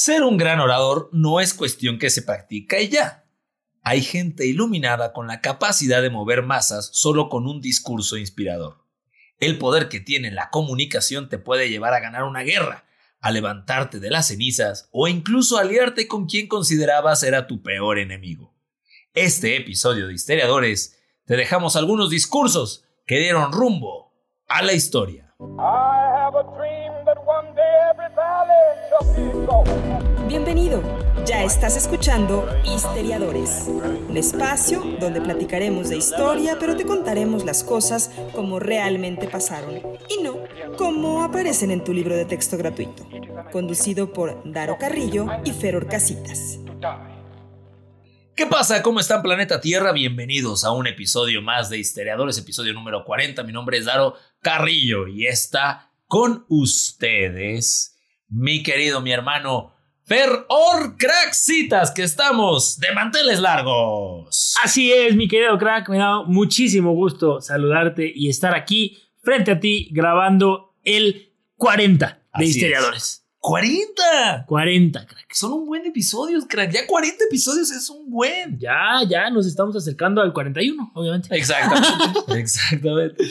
Ser un gran orador no es cuestión que se practica y ya. Hay gente iluminada con la capacidad de mover masas solo con un discurso inspirador. El poder que tiene la comunicación te puede llevar a ganar una guerra, a levantarte de las cenizas o incluso aliarte con quien considerabas era tu peor enemigo. Este episodio de Historiadores te dejamos algunos discursos que dieron rumbo a la historia. Bienvenido, ya estás escuchando Historiadores, un espacio donde platicaremos de historia, pero te contaremos las cosas como realmente pasaron y no como aparecen en tu libro de texto gratuito, conducido por Daro Carrillo y Feror Casitas. ¿Qué pasa? ¿Cómo están planeta Tierra? Bienvenidos a un episodio más de Historiadores, episodio número 40. Mi nombre es Daro Carrillo y está con ustedes mi querido, mi hermano Fer Or Crackcitas, que estamos de manteles largos. Así es, mi querido crack, me da muchísimo gusto saludarte y estar aquí frente a ti grabando el 40 de historiadores. ¡40! 40, crack. Son un buen episodios, crack. Ya 40 episodios es un buen. Ya, ya nos estamos acercando al 41, obviamente. Exactamente. Exactamente.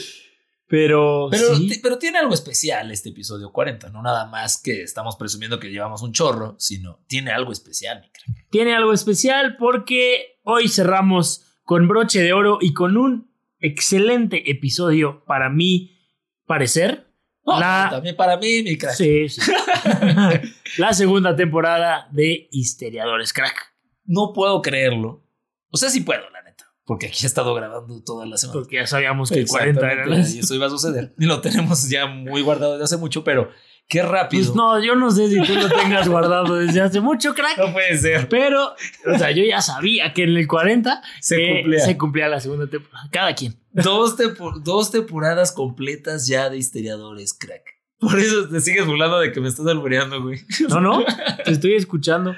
Pero, Pero, sí. pero tiene algo especial este episodio 40, no nada más que estamos presumiendo que llevamos un chorro, sino tiene algo especial, mi crack. tiene algo especial porque hoy cerramos con broche de oro y con un excelente episodio para mi parecer. La- También para mí, mi crack. Sí, sí. la segunda temporada de Histeriadores, crack. No puedo creerlo. O sea, sí puedo, la. Porque aquí he estado grabando toda la semana. Porque ya sabíamos que el 40 era Exactamente, la- Y eso iba a suceder. Y lo tenemos ya muy guardado desde hace mucho, pero qué rápido. Pues no, yo no sé si tú lo tengas guardado desde hace mucho, crack. No puede ser. Pero, o sea, yo ya sabía que en el 40 Se eh, cumplía. se cumplía la segunda temporada. Cada quien. Dos, tempo- dos temporadas completas ya de histeriadores, crack. Por eso te sigues burlando de que me estás albureando, güey. No, no, te estoy escuchando.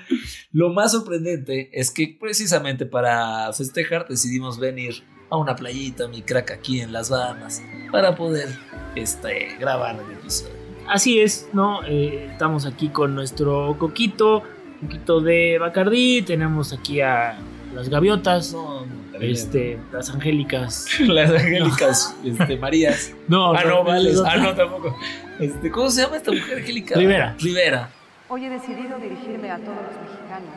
Lo más sorprendente es que precisamente para festejar decidimos venir a una playita, mi crack, aquí en las Bahamas, para poder este, grabar el episodio. Así es, ¿no? Eh, estamos aquí con nuestro coquito, un poquito de Bacardí, tenemos aquí a las gaviotas, No, no, este, las angélicas. Las angélicas, este, Marías. No, Ah, no, vale. es Ah, no, tampoco. Este, ¿Cómo se llama esta mujer angélica? Rivera. Rivera. Hoy he decidido dirigirme a todos los mexicanos,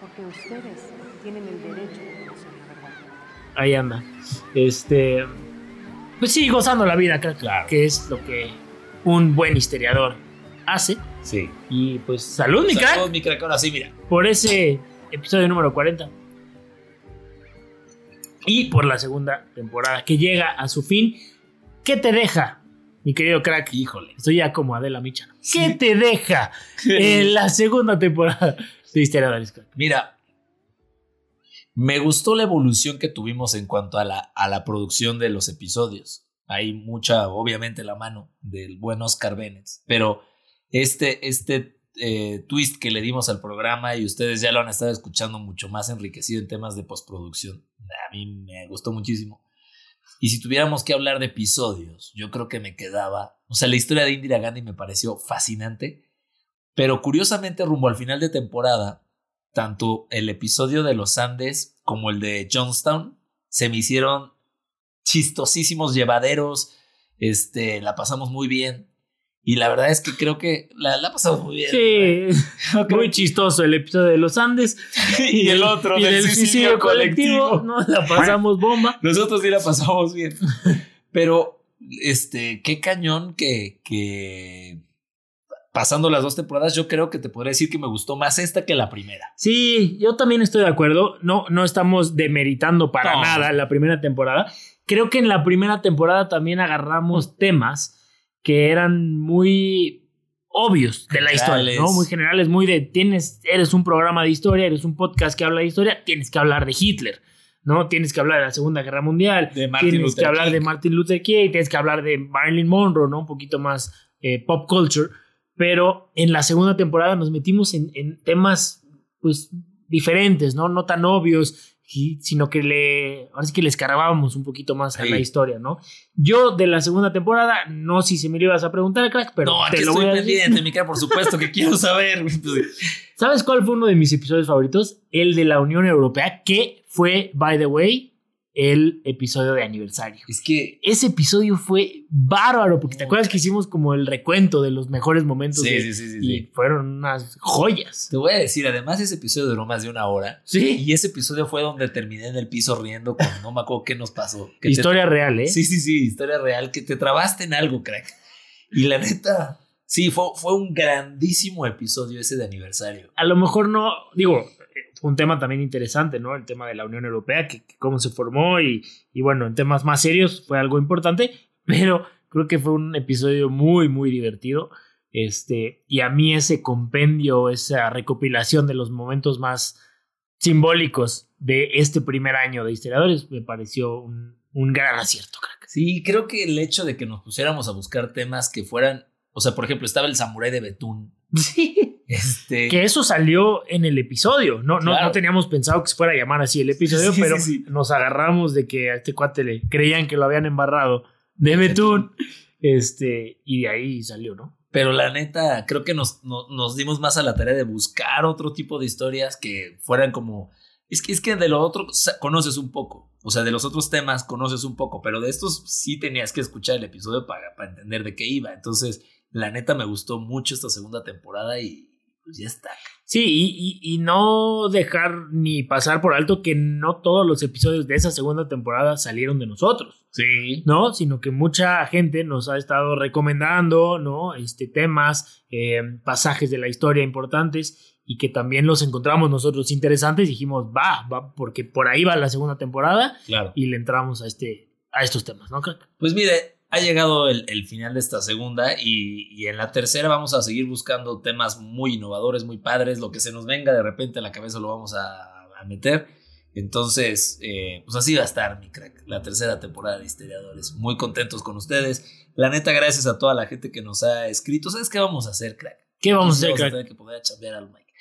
porque ustedes tienen el derecho de conocer la verdad. Ahí anda. Este. Pues sí, gozando la vida, crack, Claro. que es lo que un buen historiador hace. Sí. Y pues, salud, mi Saludos, crack, mi crack. Ahora sí, mira. por ese episodio número 40. Y por la segunda temporada que llega a su fin. ¿Qué te deja, mi querido crack? Híjole. Estoy ya como Adela Micha. ¿Qué te deja en la segunda temporada de Historiadores, crack? Mira, me gustó la evolución que tuvimos en cuanto a la, a la producción de los episodios. Hay mucha, obviamente, la mano del buen Oscar Bennett, pero este, este eh, twist que le dimos al programa y ustedes ya lo han estado escuchando mucho más enriquecido en temas de postproducción, a mí me gustó muchísimo. Y si tuviéramos que hablar de episodios, yo creo que me quedaba, o sea, la historia de Indira Gandhi me pareció fascinante, pero curiosamente rumbo al final de temporada, tanto el episodio de los Andes como el de Johnstown se me hicieron chistosísimos llevaderos. Este, la pasamos muy bien. Y la verdad es que creo que la, la pasamos muy bien. Sí, muy chistoso el episodio de los Andes. y el otro y del del suicidio colectivo. No, la pasamos bomba. Nosotros sí la pasamos bien. Pero, este, qué cañón que, que pasando las dos temporadas, yo creo que te podría decir que me gustó más esta que la primera. Sí, yo también estoy de acuerdo. No, no estamos demeritando para No. nada la primera temporada. Creo que en la primera temporada también agarramos temas que eran muy obvios de la historia. ¿no? Muy generales, muy de tienes, eres un programa de historia, eres un podcast que habla de historia, tienes que hablar de Hitler, ¿no? Tienes que hablar de la Segunda Guerra Mundial, De Martin tienes Luther que hablar King. de Martin Luther King, tienes que hablar de Marilyn Monroe, ¿no? Un poquito más eh, pop culture. Pero en la segunda temporada nos metimos en, en temas, pues, diferentes, ¿no? No tan obvios. Sino que le, ahora sí que le escarbábamos un poquito más a Sí. la historia, ¿no? Yo de la segunda temporada, no sé si me lo ibas a preguntar, crack, pero no, te aquí lo voy estoy a decir. pendiente, mi cara, por supuesto que quiero saber. Pues, ¿Sabes cuál fue uno de mis episodios favoritos? El de la Unión Europea, que fue, by the way, el episodio de aniversario. Es que. Ese episodio fue bárbaro, porque te acuerdas que hicimos como el recuento de los mejores momentos Sí, de- sí, sí, sí, y sí. fueron unas joyas. Te voy a decir, además, ese episodio duró más de una hora. Sí. Y ese episodio fue donde terminé en el piso riendo con no me acuerdo qué nos pasó. Que te- Historia real, ¿eh? Sí, sí, sí, historia real, que te trabaste en algo, crack. Y la neta, sí, fue, fue un grandísimo episodio ese de aniversario. A lo mejor no, digo, un tema también interesante, ¿no? El tema de la Unión Europea, que, que cómo se formó y, y bueno, en temas más serios fue algo importante, pero creo que fue un episodio muy, muy divertido. Este, y a mí ese compendio, esa recopilación de los momentos más simbólicos de este primer año de historiadores me pareció un, un gran acierto, crack. Sí, creo que el hecho de que nos pusiéramos a buscar temas que fueran, o sea, por ejemplo, estaba el samurái de Betún. Sí. Este, Que eso salió en el episodio. No, no, Claro. no teníamos pensado que se fuera a llamar así el episodio, Sí, pero sí, sí. nos agarramos de que a este cuate le creían que lo habían embarrado de Betún. Este, y de ahí salió, ¿no? Pero la neta, creo que nos, no- nos dimos más a la tarea de buscar otro tipo de historias que fueran como. Es que, es que de lo otro conoces un poco. O sea, de los otros temas conoces un poco, pero de estos sí tenías que escuchar el episodio para, para entender de qué iba. Entonces, la neta me gustó mucho esta segunda temporada y pues ya está. Sí, y, y- y no dejar ni pasar por alto que no todos los episodios de esa segunda temporada salieron de nosotros. Sí. ¿no? Sino que mucha gente nos ha estado recomendando, ¿no? Este, temas, eh, pasajes de la historia importantes y que también los encontramos nosotros interesantes. Dijimos, va, va, porque por ahí va la segunda temporada Claro. y le entramos a, este, a estos temas, ¿no? crack? Pues mire, ha llegado el, el final de esta segunda y, y en la tercera vamos a seguir buscando temas muy innovadores, muy padres. Lo que se nos venga de repente a la cabeza lo vamos a, a meter. Entonces, eh, pues así va a estar, mi crack, la tercera temporada de Historiadores. Muy contentos con ustedes. La neta, gracias a toda la gente que nos ha escrito. ¿Sabes qué vamos a hacer, crack? ¿Qué vamos a hacer, Vamos a crack? tener que poner a chambear al Mike.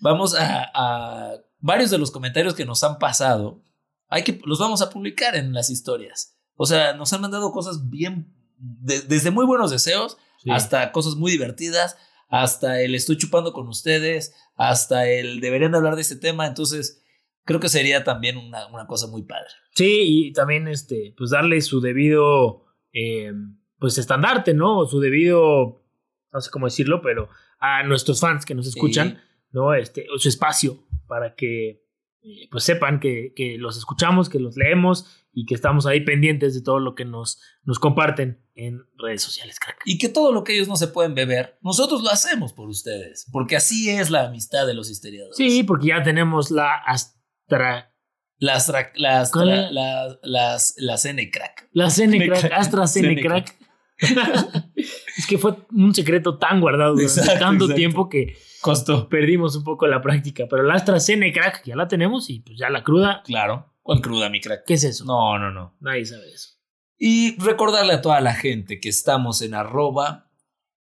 Vamos a, a- varios de los comentarios que nos han pasado. Hay que los vamos a publicar en las historias. O sea, nos han mandado cosas bien de- desde muy buenos deseos Sí. hasta cosas muy divertidas, hasta el estoy chupando con ustedes, hasta el deberían de hablar de este tema. Entonces, creo que sería también una, una cosa muy padre. Sí, y también este, pues darle su debido eh, pues estandarte, ¿no? Su debido, no sé cómo decirlo, pero a nuestros fans que nos escuchan, ¿no? Este, su espacio para que eh, pues sepan que, que los escuchamos, que los leemos y que estamos ahí pendientes de todo lo que nos, nos comparten en redes sociales, crack. Y que todo lo que ellos no se pueden beber, nosotros lo hacemos por ustedes, porque así es la amistad de los historiadores. Sí, porque ya tenemos la Astra, Las, tra- las, ¿Cuál tra- era? las, las, las N crack. la Cene Crack. Crack, Astra Cene Cene Crack. es que fue un secreto tan guardado durante Exacto, tanto exacto. tiempo que Costó. perdimos un poco la práctica. Pero la AstraZeneca crack ya la tenemos y pues ya la cruda. Claro. ¿Cuál cruda, mi crack? ¿Qué es eso? No, no, no. Nadie sabe eso. Y recordarle a toda la gente que estamos en arroba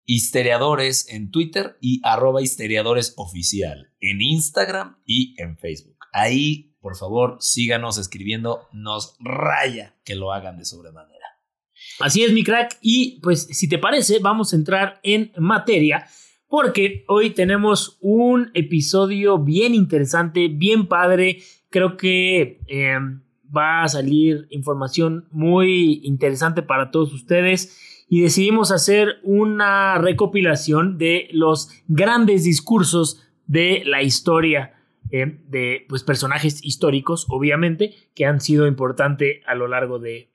histeriadores en Twitter y arroba histeriadores oficial en Instagram y en Facebook. Ahí, por favor, síganos escribiendo. Nos raya que lo hagan de sobremanera. Así es, mi crack. Y pues, si te parece, vamos a entrar en materia. Porque hoy tenemos un episodio bien interesante, bien padre. Creo que eh, va a salir información muy interesante para todos ustedes. Y decidimos hacer una recopilación de los grandes discursos de la historia eh, de pues, personajes históricos, obviamente, que han sido importantes a lo largo de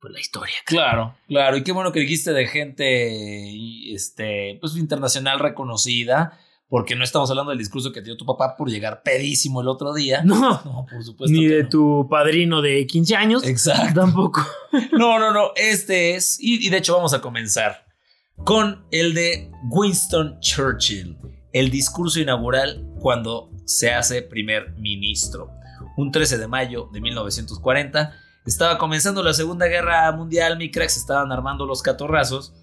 pues, la historia. Claro, claro. Y qué bueno que dijiste de gente este, pues, internacional reconocida, porque no estamos hablando del discurso que dio tu papá por llegar pedísimo el otro día. No, No, por supuesto. ni de no. tu padrino de 15 años. Exacto. Tampoco. No, no, no. Este es. Y, y de hecho, vamos a comenzar con el de Winston Churchill. El discurso inaugural cuando se hace primer ministro. Un 13 de mayo de 1940. Estaba comenzando la Segunda Guerra Mundial, mi crack, se estaban armando los catorrazos.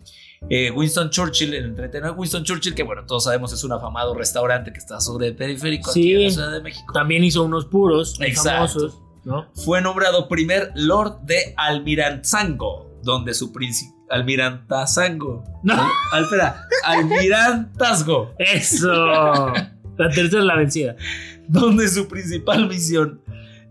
Eh, Winston Churchill, el entretenedor Winston Churchill, que bueno, todos sabemos es un afamado restaurante que está sobre el periférico aquí en la Ciudad de México. También hizo unos puros famosos, ¿no? Fue nombrado primer Lord de Almirantazgo, donde su príncipe. Almirantazgo. No. Al, espera, Almirantazgo. Eso. La tercera es la vencida. donde su principal misión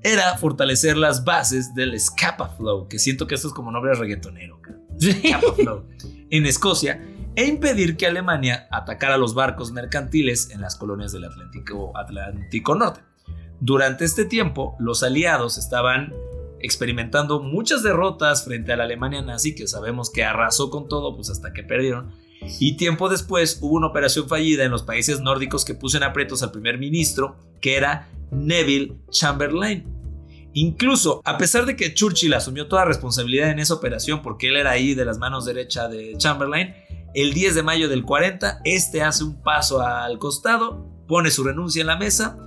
era fortalecer las bases del Scapa Flow, que siento que esto es como nombre reggaetonero. Scapa Flow, en Escocia, e impedir que Alemania atacara los barcos mercantiles en las colonias del Atlántico, Atlántico Norte. Durante este tiempo, los aliados estaban experimentando muchas derrotas frente a la Alemania nazi, que sabemos que arrasó con todo, pues hasta que perdieron. Y tiempo después hubo una operación fallida en los países nórdicos que puso en aprietos al primer ministro, que era Neville Chamberlain. Incluso, a pesar de que Churchill asumió toda responsabilidad en esa operación porque él era ahí de las manos derecha de Chamberlain, el 10 de mayo del 40, este hace un paso al costado, pone su renuncia en la mesa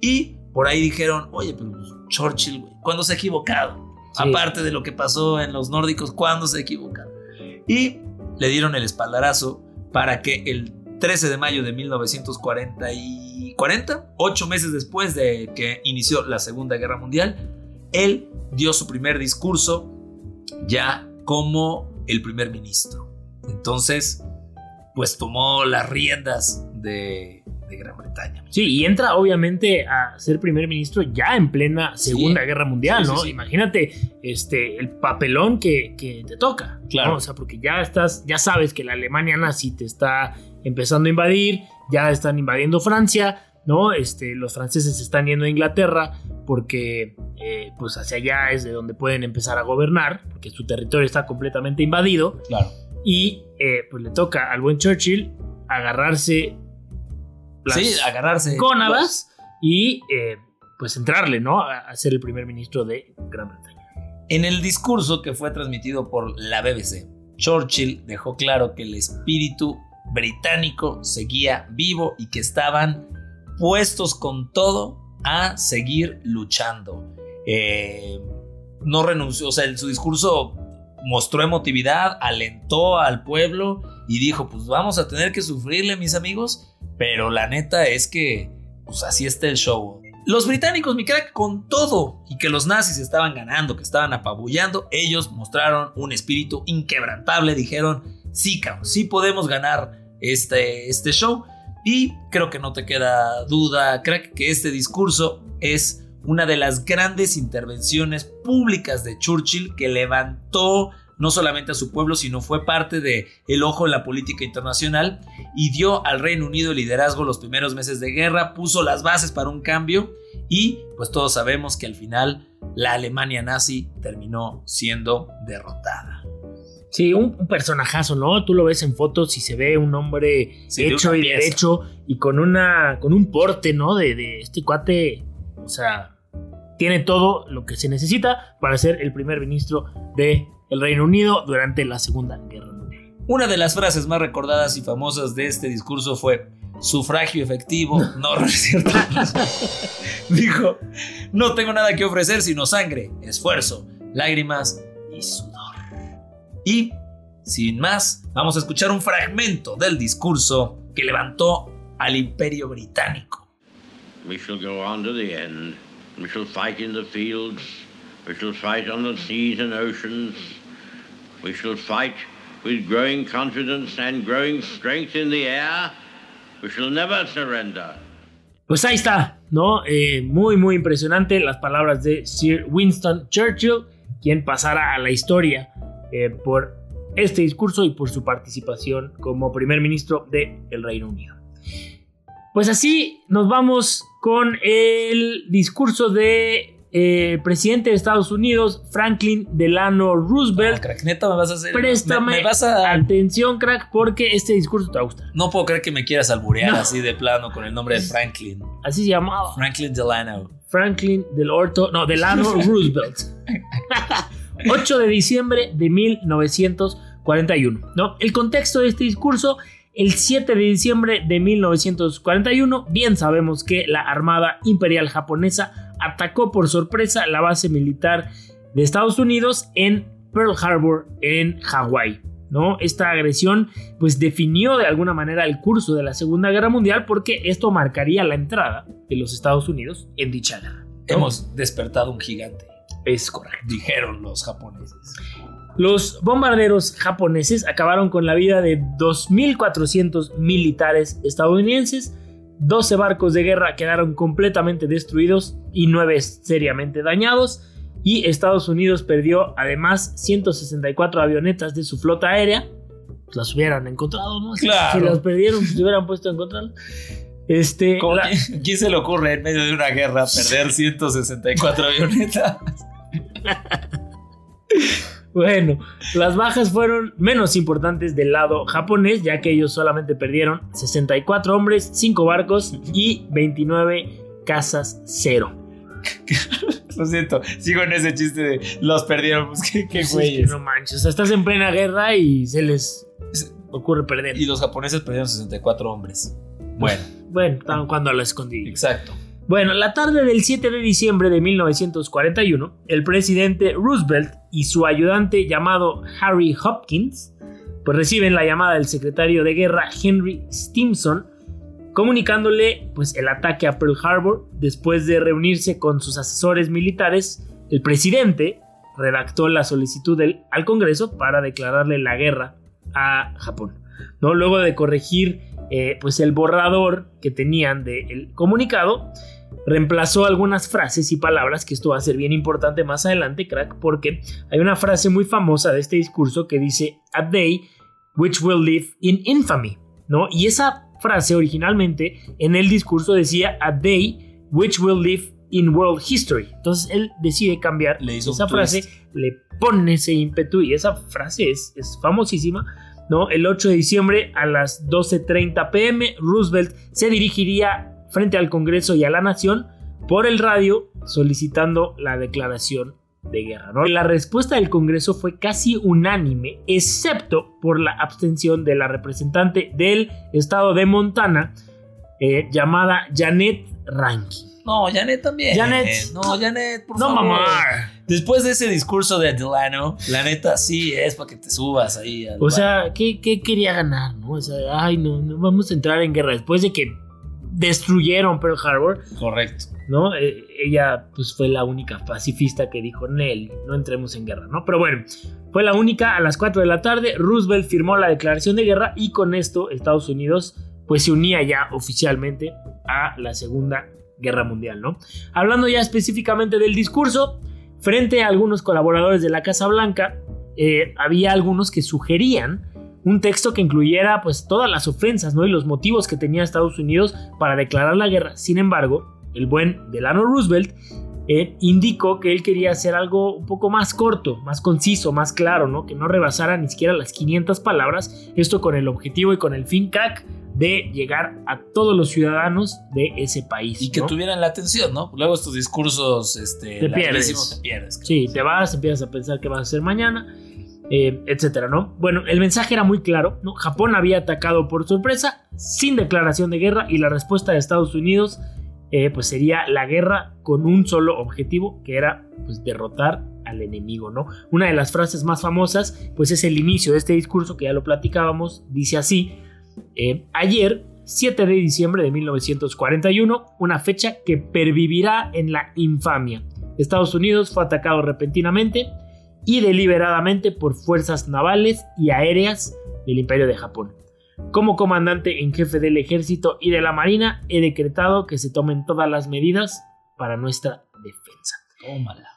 y por ahí dijeron, oye, pero pues, Churchill, güey, ¿cuándo se ha equivocado? Sí. Aparte de lo que pasó en los nórdicos, ¿cuándo se ha equivocado? Y le dieron el espaldarazo para que el 13 de mayo de 1940 y 40, ocho meses después de que inició la Segunda Guerra Mundial, él dio su primer discurso ya como el primer ministro. Entonces, pues tomó las riendas de, de Gran Bretaña. Sí, y entra obviamente a ser primer ministro ya en plena Segunda Guerra Mundial, sí, ¿no? sí. Imagínate este, el papelón que, que te toca. Claro. ¿no? O sea, porque ya estás, ya sabes que la Alemania nazi te está empezando a invadir, ya están invadiendo Francia, ¿no? Este, los franceses están yendo a Inglaterra porque eh, pues hacia allá es de donde pueden empezar a gobernar, porque su territorio está completamente invadido. Claro. Y eh, pues le toca al buen Churchill agarrarse las Sí, agarrarse. cónavas y eh, pues entrarle, ¿no? A ser el primer ministro de Gran Bretaña. En el discurso que fue transmitido por la BBC, Churchill dejó claro que el espíritu británico seguía vivo y que estaban puestos con todo a seguir luchando. Eh, no renunció, o sea, su discurso mostró emotividad, alentó al pueblo y dijo, pues vamos a tener que sufrirle, mis amigos, pero la neta es que, pues así está el show. Los británicos, mi crack, con todo y que los nazis estaban ganando, que estaban apabullando, ellos mostraron un espíritu inquebrantable, dijeron, sí, cabrón, sí podemos ganar este, este show. Y creo que no te queda duda, crack, que este discurso es una de las grandes intervenciones públicas de Churchill que levantó no solamente a su pueblo, sino fue parte de el ojo en la política internacional y dio al Reino Unido liderazgo los primeros meses de guerra, puso las bases para un cambio y pues todos sabemos que al final la Alemania nazi terminó siendo derrotada. Sí, un, un personajazo, ¿no? Tú lo ves en fotos y se ve un hombre Sí, hecho y pieza. derecho y con una con un porte, ¿no? De, de este cuate, o sea, tiene todo lo que se necesita para ser el primer ministro de el Reino Unido durante la Segunda Guerra Mundial. Una de las frases más recordadas y famosas de este discurso fue sufragio efectivo, no, no es cierto. Dijo, no tengo nada que ofrecer sino sangre, esfuerzo, lágrimas y sudor. Y, sin más, vamos a escuchar un fragmento del discurso que levantó al imperio británico. We shall go on to the end. We shall fight in the fields. We shall fight on the seas and oceans. We shall fight with growing confidence and growing strength in the air. We shall never surrender. Pues ahí está, ¿no? Eh, muy, muy impresionante las palabras de Sir Winston Churchill, quien pasará a la historia eh, por este discurso y por su participación como primer ministro del Reino Unido. Pues así nos vamos con el discurso de eh, presidente de Estados Unidos, Franklin Delano Roosevelt. No, crack, neta, me vas a hacer. Préstame me- me vas a- atención, crack, porque este discurso te va a gustar. No puedo creer que me quieras alburear No. así de plano con el nombre de Franklin. Así se llamaba. Franklin Delano. Franklin del Orto, no, Delano Roosevelt. 8 de diciembre de 1941. ¿no? El contexto de este discurso, el 7 de diciembre de 1941, bien sabemos que la Armada Imperial Japonesa atacó por sorpresa la base militar de Estados Unidos en Pearl Harbor, en Hawái. ¿no? Esta agresión pues definió de alguna manera el curso de la Segunda Guerra Mundial porque esto marcaría la entrada de los Estados Unidos en dicha guerra. Hemos despertado un gigante, Es correcto. dijeron los japoneses. Los bombarderos japoneses acabaron con la vida de 2.400 militares estadounidenses, 12 barcos de guerra quedaron completamente destruidos y 9 seriamente dañados, y Estados Unidos perdió además 164 avionetas de su flota aérea. Pues las hubieran encontrado, ¿no? Si- Claro. Si las perdieron, pues se hubieran puesto a encontrarlas. Este, ¿Cómo- la- ¿Quién se le ocurre en medio de una guerra perder 164 avionetas? Bueno, las bajas fueron menos importantes del lado japonés, ya que ellos solamente perdieron 64 hombres, 5 barcos y 29 casas cero. Lo siento, sigo en ese chiste de los perdieron. Pues qué, qué Pues es que güeyes. no manches, o sea, estás en plena guerra y se les ocurre perder. Y los japoneses perdieron 64 hombres. Bueno, Bueno, estaban jugando a la escondida. exacto. Bueno, la tarde del 7 de diciembre de 1941, el presidente Roosevelt y su ayudante llamado Harry Hopkins pues reciben la llamada del secretario de guerra Henry Stimson comunicándole pues el ataque a Pearl Harbor después de reunirse con sus asesores militares el presidente redactó la solicitud al Congreso para declararle la guerra a Japón ¿no? luego de corregir eh, pues el borrador que tenían del comunicado reemplazó algunas frases y palabras que esto va a ser bien importante más adelante crack porque hay una frase muy famosa de este discurso que dice a day which will live in infamy no y esa frase originalmente en el discurso decía a day which will live in world history entonces él decide cambiar esa frase twist. le pone ese ímpetu y esa frase es, es famosísima ¿no? El 8 de diciembre a las 12.30 pm, Roosevelt se dirigiría frente al Congreso y a la Nación por el radio solicitando la declaración de guerra. ¿no? La respuesta del Congreso fue casi unánime, excepto por la abstención de la representante del estado de Montana, eh, llamada Janet Rankin. No, Janet también. Janet. No, Janet, por No, favor. mamá. Después de ese discurso de Delano, la neta sí es para que te subas ahí. al O sea, ¿qué, qué quería ganar? ¿no? O sea, ay, no, no vamos a entrar en guerra después de que destruyeron Pearl Harbor. Correcto. ¿no? Eh, ella pues fue la única pacifista que dijo, Nel, no entremos en guerra, ¿no? Pero bueno, fue la única a las 4 de la tarde, Roosevelt firmó la declaración de guerra y con esto Estados Unidos pues se unía ya oficialmente a la Segunda Guerra Mundial, ¿no? Hablando ya específicamente del discurso, frente a algunos colaboradores de la Casa Blanca, eh, había algunos que sugerían un texto que incluyera pues todas las ofensas ¿no? y los motivos que tenía Estados Unidos para declarar la guerra. Sin embargo, el buen Delano Roosevelt eh, indicó que él quería hacer algo un poco más corto, más conciso, más claro, ¿no? que no rebasara ni siquiera las 500 palabras, esto con el objetivo y con el fin crack de llegar a todos los ciudadanos de ese país. Y que tuvieran la atención, ¿no? Luego estos discursos, este, Te pierdes. te pierdes. Sí, te vas, empiezas a pensar qué vas a hacer mañana, eh, etcétera, ¿no? Bueno, el mensaje era muy claro, ¿no? Japón había atacado por sorpresa, sin declaración de guerra, y la respuesta de Estados Unidos, eh, pues sería la guerra con un solo objetivo, que era, pues, derrotar al enemigo, ¿no? Una de las frases más famosas, pues, es el inicio de este discurso, que ya lo platicábamos, dice así, eh, ayer, 7 de diciembre de 1941, una fecha que pervivirá en la infamia. Estados Unidos fue atacado repentinamente y deliberadamente por fuerzas navales y aéreas del Imperio de Japón. Como comandante en jefe del ejército y de la marina, he decretado que se tomen todas las medidas para nuestra defensa. Tómala.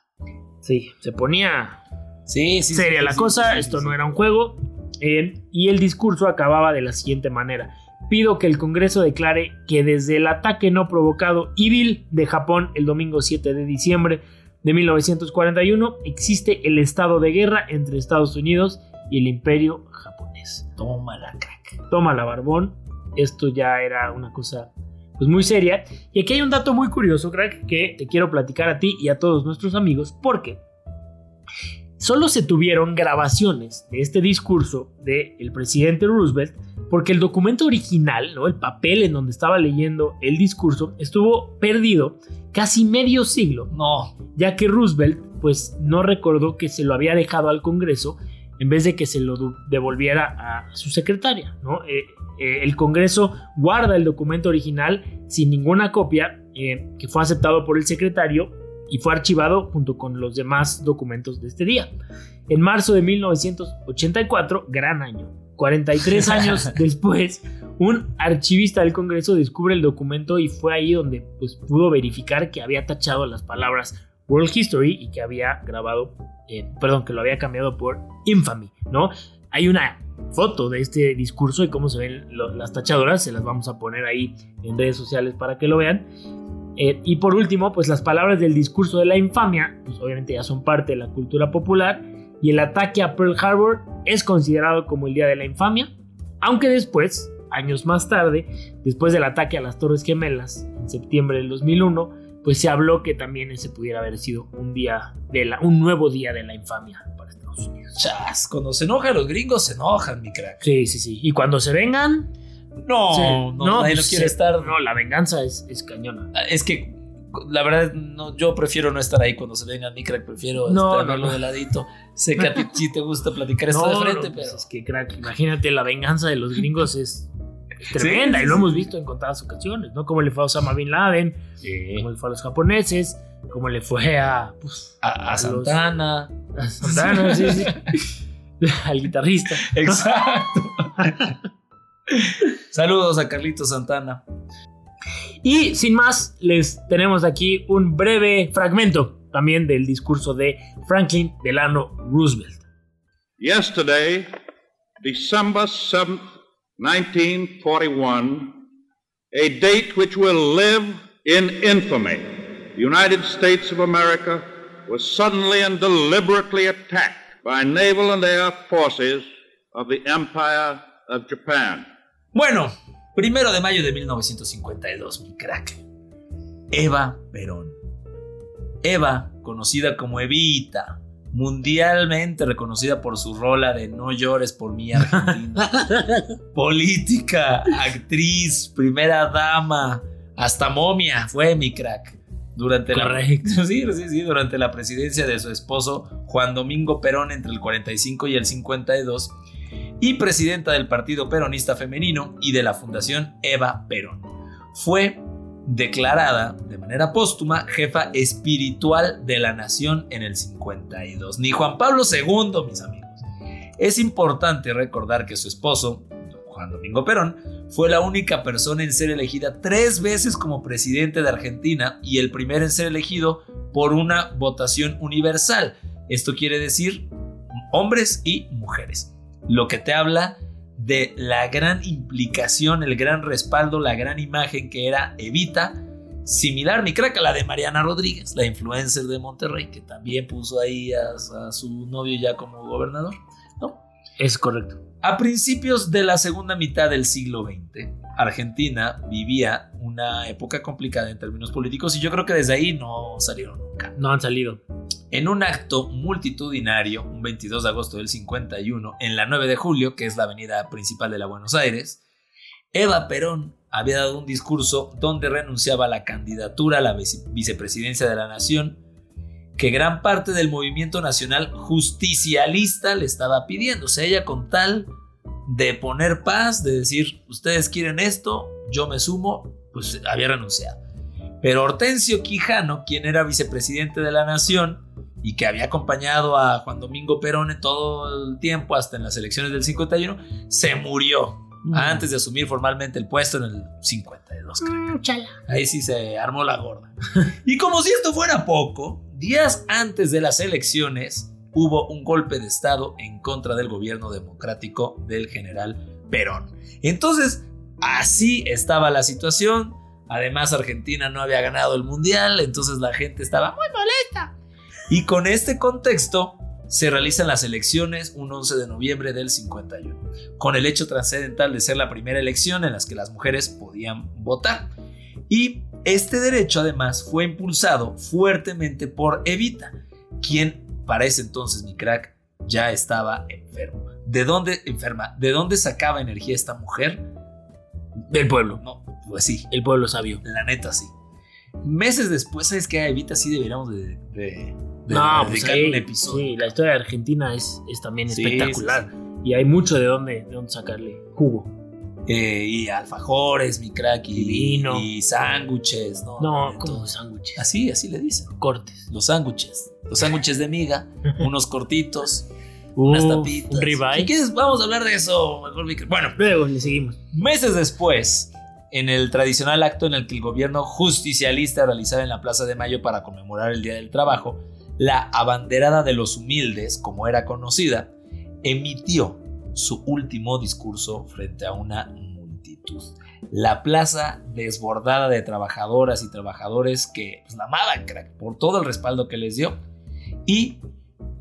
Sí, se ponía Sí, sí. seria sí, la cosa, esto no era un juego. Y el discurso acababa de la siguiente manera. Pido que el Congreso declare que desde el ataque no provocado y vil de Japón el domingo 7 de diciembre de 1941 existe el estado de guerra entre Estados Unidos y el imperio japonés. Tómala, crack. Toma la barbón, esto ya era una cosa pues muy seria. Y aquí hay un dato muy curioso, crack, que te quiero platicar a ti y a todos nuestros amigos, porque solo se tuvieron grabaciones de este discurso del presidente Roosevelt, porque el documento original, ¿no? el papel en donde estaba leyendo el discurso, estuvo perdido casi medio siglo, No. ya que Roosevelt pues no recordó que se lo había dejado al Congreso en vez de que se lo devolviera a su secretaria. ¿no? Eh, eh, el Congreso guarda el documento original sin ninguna copia, eh, que fue aceptado por el secretario y fue archivado junto con los demás documentos de este día. En marzo de 1984, gran año, 43 años después, un archivista del Congreso descubre el documento y fue ahí donde pues, pudo verificar que había tachado las palabras World History y que había grabado, perdón, que lo había cambiado por Infamy, ¿no? Hay una foto de este discurso y cómo se ven las tachadoras, se las vamos a poner ahí en redes sociales para que lo vean. Eh, y por último, pues las palabras del discurso de la infamia, pues obviamente ya son parte de la cultura popular, y el ataque a Pearl Harbor es considerado como el Día de la Infamia, aunque después, años más tarde, después del ataque a las Torres Gemelas, en septiembre del 2001, pues se habló que también ese pudiera haber sido un día de la, un nuevo día de la infamia para Estados Unidos. Chas, cuando se enojan los gringos se enojan, mi crack. Sí, sí, sí. Y cuando se vengan, no, no, no, pues quiere estar. No, la venganza es, es cañona. Ah, es que la verdad, no, yo prefiero no estar ahí cuando se venga mi crack, prefiero no, estar no, de ladito. Sé que a ti sí te gusta platicar esto de frente, pues pero. es que, crack, imagínate, la venganza de los gringos es tremenda y lo hemos visto en contadas ocasiones, ¿no? Como le fue a Osama Bin Laden, como le fue a los japoneses, como le fue a. Pues, a, Santana. A Santana, sí, sí. Al guitarrista. Exacto. Saludos a Carlito Santana. Y sin más, les tenemos aquí un breve fragmento también del discurso de Franklin Delano Roosevelt. Yesterday, December 7th, 1941, a date which will live in infamy, the United States of America was suddenly and deliberately attacked by naval and air forces of the Empire of Japan. Bueno, primero de mayo de 1952, mi crack. Eva Perón. Eva, conocida como Evita, mundialmente reconocida por su rola de No llores por mí, Argentina. Política, actriz, primera dama, hasta momia fue mi crack. Durante la, sí, sí, sí, durante la presidencia de su esposo Juan Domingo Perón entre el 45 y el 52 y presidenta del Partido Peronista Femenino y de la Fundación Eva Perón. Fue declarada de manera póstuma jefa espiritual de la nación en el 52. Ni Juan Pablo II, mis amigos. Es importante recordar que su esposo, Juan Domingo Perón, fue la única persona en ser elegida tres veces como presidente de Argentina y el primero en ser elegido por una votación universal. Esto quiere decir hombres y mujeres lo que te habla de la gran implicación, el gran respaldo, la gran imagen que era Evita, similar ni crack a la de Mariana Rodríguez, la influencer de Monterrey, que también puso ahí a, su novio ya como gobernador. Es correcto. A principios de la segunda mitad del siglo XX, Argentina vivía una época complicada en términos políticos y yo creo que desde ahí no salieron nunca. No han salido. En un acto multitudinario, un 22 de agosto del 51, en la 9 de julio, que es la avenida principal de la Buenos Aires, Eva Perón había dado un discurso donde renunciaba a la candidatura a la vicepresidencia de la nación que gran parte del movimiento nacional justicialista le estaba pidiendo. O sea, ella con tal de poner paz, de decir, ustedes quieren esto, yo me sumo, pues había renunciado. Pero Hortensio Quijano, quien era vicepresidente de la nación y que había acompañado a Juan Domingo Perón en todo el tiempo, hasta en las elecciones del 51, se murió antes de asumir formalmente el puesto en el 52. Mm, Ahí sí se armó la gorda. y como si esto fuera poco, días antes de las elecciones hubo un golpe de Estado en contra del gobierno democrático del general Perón. Entonces, así estaba la situación. Además, Argentina no había ganado el mundial, entonces la gente estaba muy molesta. Y con este contexto, se realizan las elecciones un 11 de noviembre del 51, con el hecho trascendental de ser la primera elección en las que las mujeres podían votar. Y este derecho además fue impulsado fuertemente por Evita, quien para ese entonces mi crack ya estaba enfermo. ¿De dónde enferma? ¿De dónde sacaba energía esta mujer? Del pueblo. No, pues sí. El pueblo sabio. La neta sí. Meses después, ¿sabes qué? Evita sí deberíamos de de No, pues un episodio. sí, la historia de Argentina es, es también Sí, espectacular. Y hay mucho de dónde, de dónde sacarle jugo. Eh, y alfajores, mi crack, y, Divino. y sándwiches, ¿no? No, como sándwiches. Así, así le dicen. Cortes. Los sándwiches. Los sándwiches de miga, unos cortitos, unas tapitas. Un Si ribeye. quieres, vamos a hablar de eso. Bueno, Luego le seguimos. Meses después, en el tradicional acto en el que el gobierno justicialista realizaba en la Plaza de Mayo para conmemorar el Día del Trabajo, la abanderada de los humildes, como era conocida, emitió su último discurso frente a una multitud. La plaza desbordada de trabajadoras y trabajadores que pues, la amaban, crack, por todo el respaldo que les dio. Y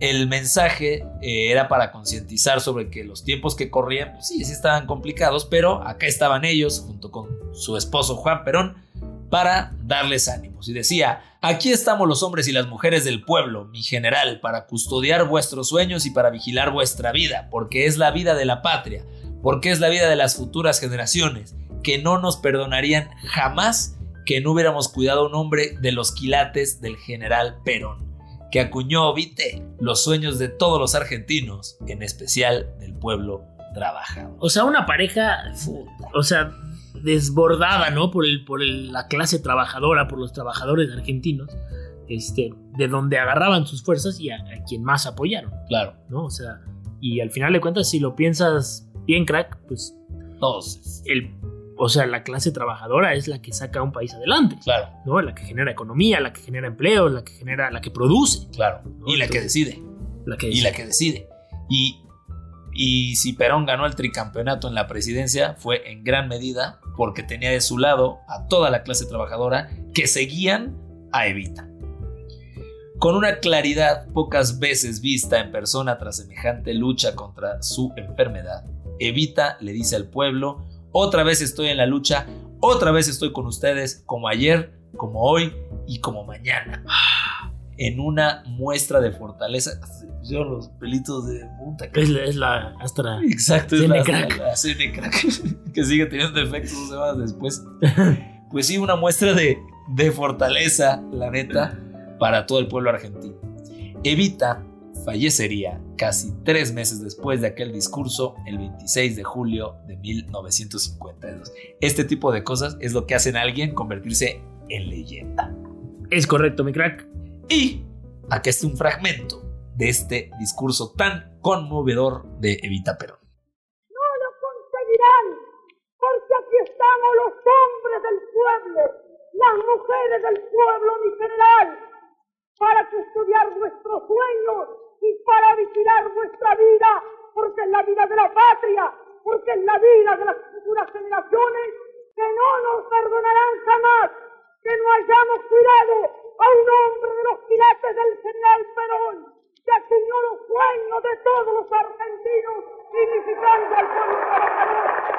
el mensaje eh, era para concientizar sobre que los tiempos que corrían, pues sí, sí estaban complicados, pero acá estaban ellos, junto con su esposo Juan Perón, para darles ánimos. Y decía, aquí estamos los hombres y las mujeres del pueblo, mi general, para custodiar vuestros sueños y para vigilar vuestra vida, porque es la vida de la patria, porque es la vida de las futuras generaciones, que no nos perdonarían jamás que no hubiéramos cuidado a un hombre de los quilates del general Perón que acuñó, viste, los sueños de todos los argentinos, en especial del pueblo trabajador. O sea, una pareja, o sea, desbordada, ¿no? Por, el, por el- la clase trabajadora, por los trabajadores argentinos, este, de donde agarraban sus fuerzas y a, a quien más apoyaron, Claro, ¿no? O sea, y al final de cuentas, si lo piensas bien, crack, pues todos, el, o sea, la clase trabajadora es la que saca a un país adelante, claro, ¿no? La que genera economía, la que genera empleo, la que genera, la que produce, claro. Y la que decide, la que y la que decide. Y, y si Perón ganó el tricampeonato en la presidencia, fue en gran medida porque tenía de su lado a toda la clase trabajadora que seguían a Evita. Con una claridad pocas veces vista en persona tras semejante lucha contra su enfermedad, Evita le dice al pueblo, otra vez estoy en la lucha, otra vez estoy con ustedes, como ayer, como hoy y como mañana. En una muestra de fortaleza, pusieron los pelitos de punta. es la, es la Astra. Exacto, es la, Crack. la Crack, que sigue teniendo efectos dos semanas después. Pues sí, una muestra de, de fortaleza, la neta, para todo el pueblo argentino. Evita fallecería casi tres meses después de aquel discurso, el 26 de julio de 1952. Este tipo de cosas es lo que hacen a alguien convertirse en leyenda. Es correcto, mi crack. Y aquí está un fragmento de este discurso tan conmovedor de Evita Perón. lo conseguirán, porque aquí estamos los hombres del pueblo, las mujeres del pueblo, mi general, para custodiar vuestros sueños y para vigilar vuestra vida, porque es la vida de la patria, porque es la vida de las futuras generaciones que no nos perdonarán jamás que no hayamos cuidado a un hombre de los quilates del general Perón, que acuñó los sueños de todos los argentinos dignificando al pueblo.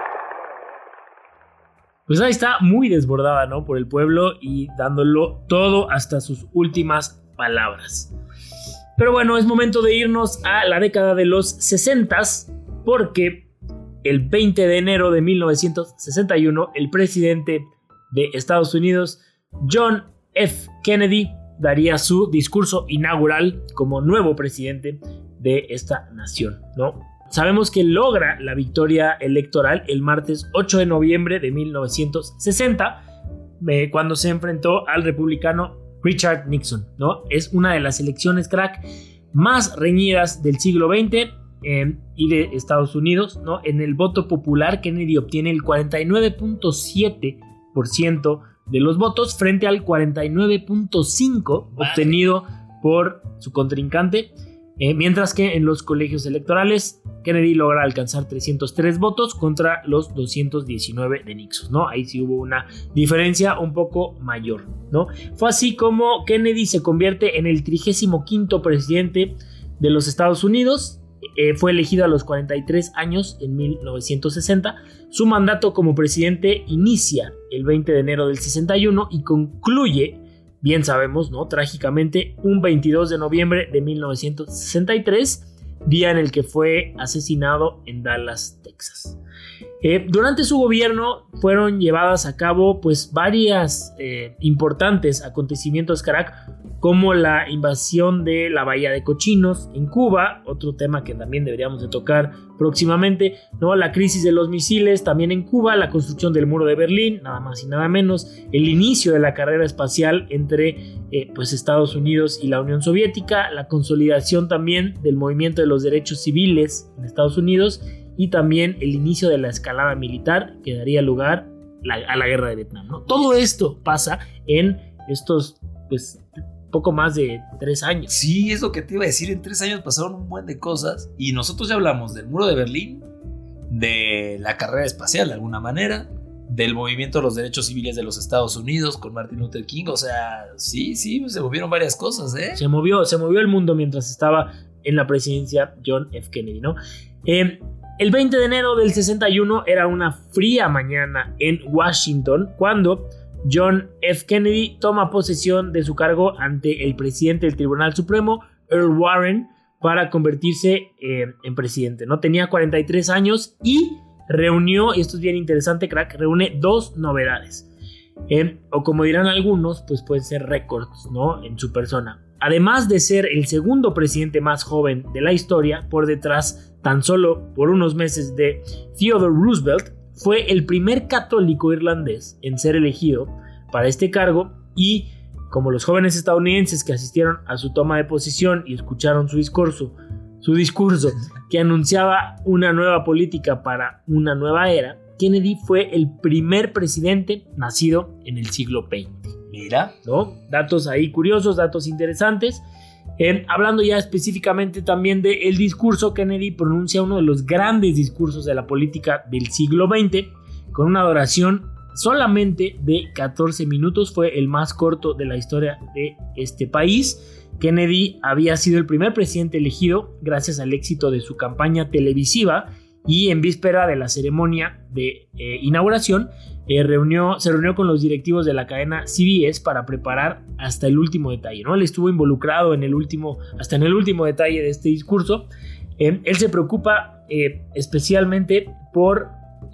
Pues ahí está, muy desbordada, ¿no? Por el pueblo y dándolo todo hasta sus últimas palabras. Pero bueno, es momento de irnos a la década de los 60 porque el 20 de enero de 1961 el presidente de Estados Unidos, John F. Kennedy, daría su discurso inaugural como nuevo presidente de esta nación, ¿no? Sabemos que logra la victoria electoral el martes 8 de noviembre de 1960, eh, cuando se enfrentó al republicano Richard Nixon, ¿no? Es una de las elecciones crack más reñidas del siglo XX eh, y de Estados Unidos, ¿no? En el voto popular, Kennedy obtiene el 49.7% de los votos frente al 49.5% obtenido por su contrincante. Eh, mientras que en los colegios electorales Kennedy logra alcanzar 303 votos contra los 219 de Nixon, ¿no? Ahí sí hubo una diferencia un poco mayor, ¿no? Fue así como Kennedy se convierte en el 35 presidente de los Estados Unidos. Eh, fue elegido a los 43 años en 1960. Su mandato como presidente inicia el 20 de enero del 61 y concluye bien sabemos, ¿no? Trágicamente, un 22 de noviembre de 1963, día en el que fue asesinado en Dallas, Texas. Eh, durante su gobierno fueron llevadas a cabo pues varias eh, importantes acontecimientos crack como la invasión de la bahía de Cochinos en Cuba, otro tema que también deberíamos de tocar próximamente, ¿no? la crisis de los misiles también en Cuba, la construcción del muro de Berlín, nada más y nada menos, el inicio de la carrera espacial entre eh, pues Estados Unidos y la Unión Soviética, la consolidación también del movimiento de los derechos civiles en Estados Unidos y también el inicio de la escalada militar que daría lugar a la guerra de Vietnam. ¿no? Todo esto pasa en estos pues poco más de tres años. Sí, es lo que te iba a decir. En tres años pasaron un buen de cosas. Y nosotros ya hablamos del muro de Berlín, de la carrera espacial de alguna manera, del movimiento de los derechos civiles de los Estados Unidos con Martin Luther King. O sea, sí, sí, se movieron varias cosas, ¿eh? Se movió, se movió el mundo mientras estaba en la presidencia John F. Kennedy, ¿no? Eh, el 20 de enero del 61 era una fría mañana en Washington cuando John F. Kennedy toma posesión de su cargo ante el presidente del Tribunal Supremo, Earl Warren, para convertirse eh, en presidente. ¿no? Tenía 43 años y reunió, y esto es bien interesante, crack, reúne dos novedades. Eh, o como dirán algunos, pues pueden ser récords ¿no? en su persona. Además de ser el segundo presidente más joven de la historia, por detrás tan solo por unos meses de Theodore Roosevelt, fue el primer católico irlandés en ser elegido para este cargo y como los jóvenes estadounidenses que asistieron a su toma de posición y escucharon su discurso, su discurso que anunciaba una nueva política para una nueva era, Kennedy fue el primer presidente nacido en el siglo XX. Mira, ¿no? Datos ahí curiosos, datos interesantes hablando ya específicamente también del discurso, Kennedy pronuncia uno de los grandes discursos de la política del siglo XX con una duración solamente de 14 minutos. Fue el más corto de la historia de este país. Kennedy había sido el primer presidente elegido gracias al éxito de su campaña televisiva y en víspera de la ceremonia de eh, inauguración eh, reunió, se reunió con los directivos de la cadena CBS para preparar hasta el último detalle. ¿no? Él estuvo involucrado en el último, hasta en el último detalle de este discurso. Eh, él se preocupa especialmente por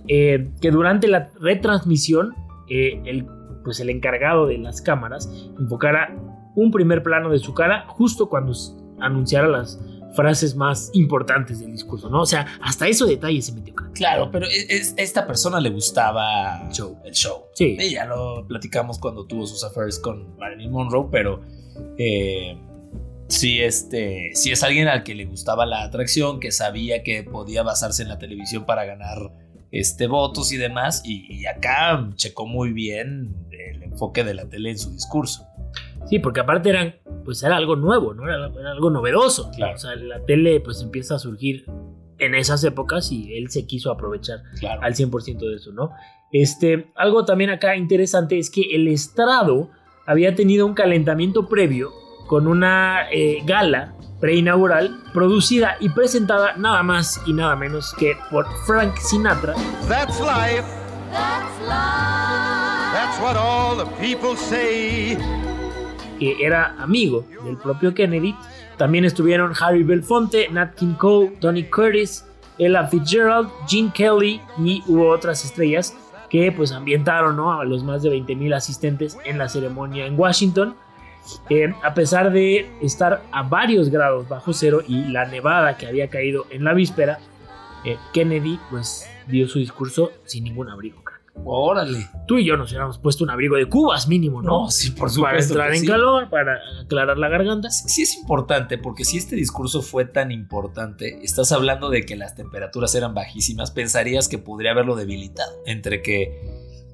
que durante la retransmisión el, pues el encargado de las cámaras enfocara un primer plano de su cara justo cuando anunciara las frases más importantes del discurso, ¿no? O sea, hasta eso detalle se metió. Claro, pero es, esta persona le gustaba show. el show. Sí. ya lo platicamos cuando tuvo sus affairs con Marilyn Monroe, pero eh, sí, este, sí es alguien al que le gustaba la atracción, que sabía que podía basarse en la televisión para ganar este, votos y demás, y acá checó muy bien el enfoque de la tele en su discurso. Sí, porque aparte eran, pues era algo nuevo, ¿no? Era, algo novedoso. O sea, la tele pues empieza a surgir en esas épocas y él se quiso aprovechar al 100% de eso, ¿no? Este, algo también acá interesante es que el estrado había tenido un calentamiento previo con una eh, gala preinaugural producida y presentada nada más y nada menos que por Frank Sinatra. That's life. That's life. That's what all the people say que era amigo del propio Kennedy. También estuvieron Harry Belfonte, Nat King Cole, Tony Curtis, Ella Fitzgerald, Gene Kelly y hubo otras estrellas que pues ambientaron a los más de 20.000 asistentes en la ceremonia en Washington. Eh, a pesar de estar a varios grados bajo cero y la nevada que había caído en la víspera, eh, Kennedy pues dio su discurso sin ningún abrigo. Órale. Tú y yo nos hubiéramos puesto un abrigo de cubas mínimo, ¿no? No, sí, por supuesto. Para entrar en calor, para aclarar la garganta. Sí, es importante, porque si este discurso fue tan importante, estás hablando de que las temperaturas eran bajísimas, pensarías que podría haberlo debilitado. Entre que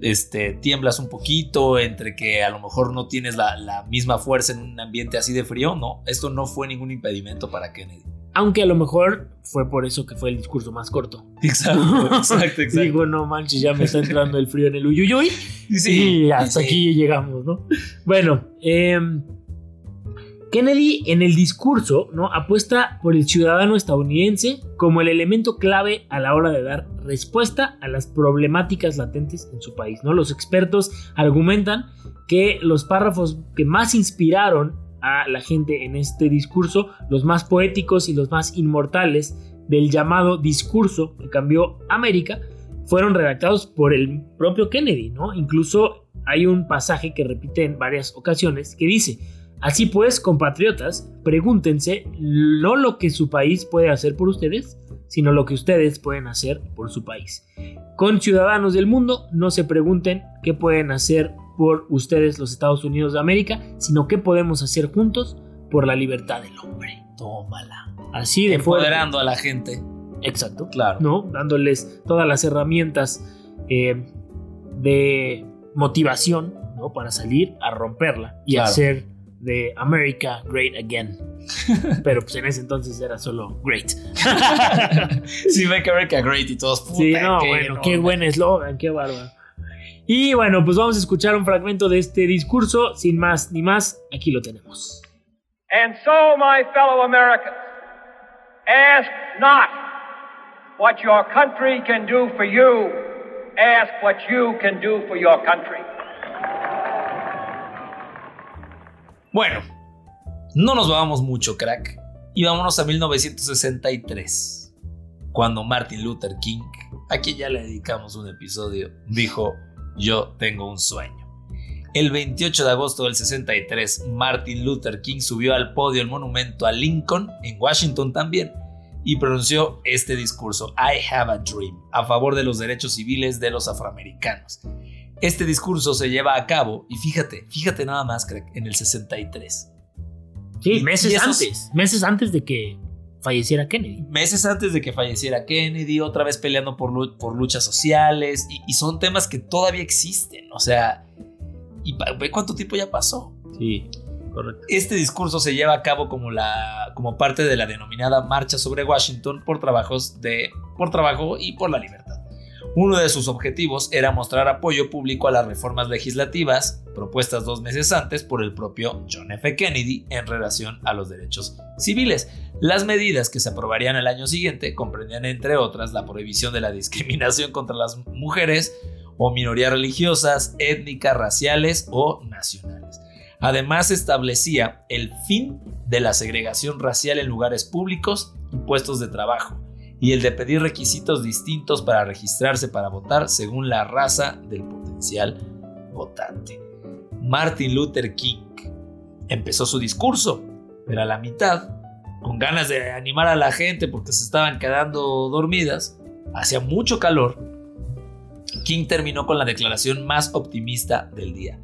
este, tiemblas un poquito, entre que a lo mejor no tienes la, la misma fuerza en un ambiente así de frío, no. Esto no fue ningún impedimento para Kennedy. Aunque a lo mejor fue por eso que fue el discurso más corto. Exacto, exacto, exacto. Digo, no manches, ya me está entrando el frío en el uyuyuy. Sí, y hasta aquí llegamos, ¿no? Bueno, em, Kennedy en el discurso ¿no? apuesta por el ciudadano estadounidense como el elemento clave a la hora de dar respuesta a las problemáticas latentes en su país. ¿no? Los expertos argumentan que los párrafos que más inspiraron a la gente en este discurso, los más poéticos y los más inmortales del llamado discurso que cambió América, fueron redactados por el propio Kennedy, ¿no? Incluso hay un pasaje que repite en varias ocasiones que dice, así pues, compatriotas, pregúntense no lo que su país puede hacer por ustedes, sino lo que ustedes pueden hacer por su país. Con ciudadanos del mundo, no se pregunten qué pueden hacer por ustedes los Estados Unidos de América, sino qué podemos hacer juntos por la libertad del hombre. Tómala. Así de fuerte. Empoderando a la gente. Exacto. Claro. ¿no? Dándoles todas las herramientas eh, de motivación, ¿no? Para salir a romperla y Claro. hacer de America great again. Pero pues en ese entonces era solo great. sí, Make America Great y todos. Puta, sí, no, qué bueno, no, qué buen eslogan, qué bárbaro. Y bueno, pues vamos a escuchar un fragmento de este discurso, sin más ni más, aquí lo tenemos. And so, my fellow Americans, ask not what your country can do for you, ask what you can do for your country. Bueno, no nos vamos mucho, crack. Y vámonos a 1963, cuando Martin Luther King, a quien ya le dedicamos un episodio, dijo, yo tengo un sueño. El 28 de agosto del 63, Martin Luther King subió al podio el monumento a Lincoln, en Washington también, y pronunció este discurso, I have a dream, a favor de los derechos civiles de los afroamericanos. Este discurso se lleva a cabo, y fíjate, fíjate nada más, crack, en el 63. Sí, meses esos- antes, meses antes de que falleciera Kennedy. meses antes de que falleciera Kennedy, otra vez peleando por, lu- por luchas sociales, y, y son temas que todavía existen, o sea, y ve cuánto tiempo ya pasó. Sí, correcto. Este discurso se lleva a cabo como, la, como parte de la denominada Marcha sobre Washington por, trabajos de, por trabajo y por la libertad. Uno de sus objetivos era mostrar apoyo público a las reformas legislativas propuestas dos meses antes por el propio John F. Kennedy en relación a los derechos civiles. Las medidas que se aprobarían el año siguiente comprendían, entre otras, la prohibición de la discriminación contra las mujeres o minorías religiosas, étnicas, raciales o nacionales. Además establecía el fin de la segregación racial en lugares públicos y puestos de trabajo, y el de pedir requisitos distintos para registrarse para votar según la raza del potencial votante. Martin Luther King empezó su discurso, pero a la mitad, con ganas de animar a la gente porque se estaban quedando dormidas, hacía mucho calor, King terminó con la declaración más optimista del día.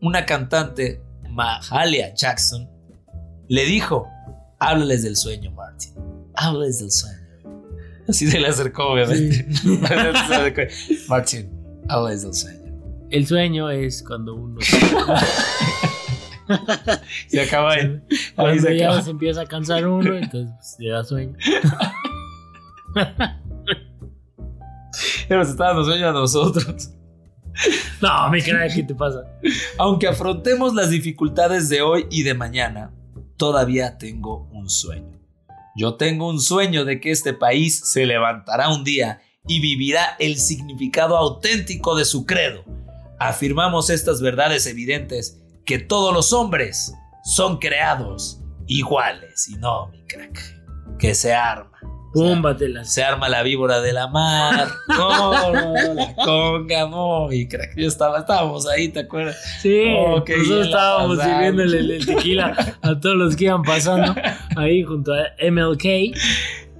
Una cantante, Mahalia Jackson, le dijo, háblales del sueño, Martin, háblales del sueño. Así se le acercó, obviamente. Martin, háblales del sueño. El sueño es cuando uno Se acaba cuando se ya acaba. se empieza a cansar uno, entonces pues, le da sueño. Nos está dando sueño a nosotros. No, me crack, ¿qué te pasa? Aunque afrontemos las dificultades de hoy y de mañana, todavía tengo un sueño. Yo tengo un sueño de que este país se levantará un día y vivirá el significado auténtico de su credo. Afirmamos estas verdades evidentes que todos los hombres son creados iguales. Y no, mi crack, que se arma. Púmbatelas. Se arma la víbora de la mar. No, no, la conga, no, mi crack. Yo estaba, estábamos ahí, ¿te acuerdas? Sí, Oh, nosotros estábamos pasamos. sirviéndole el, tequila a todos los que iban pasando ahí junto a MLK.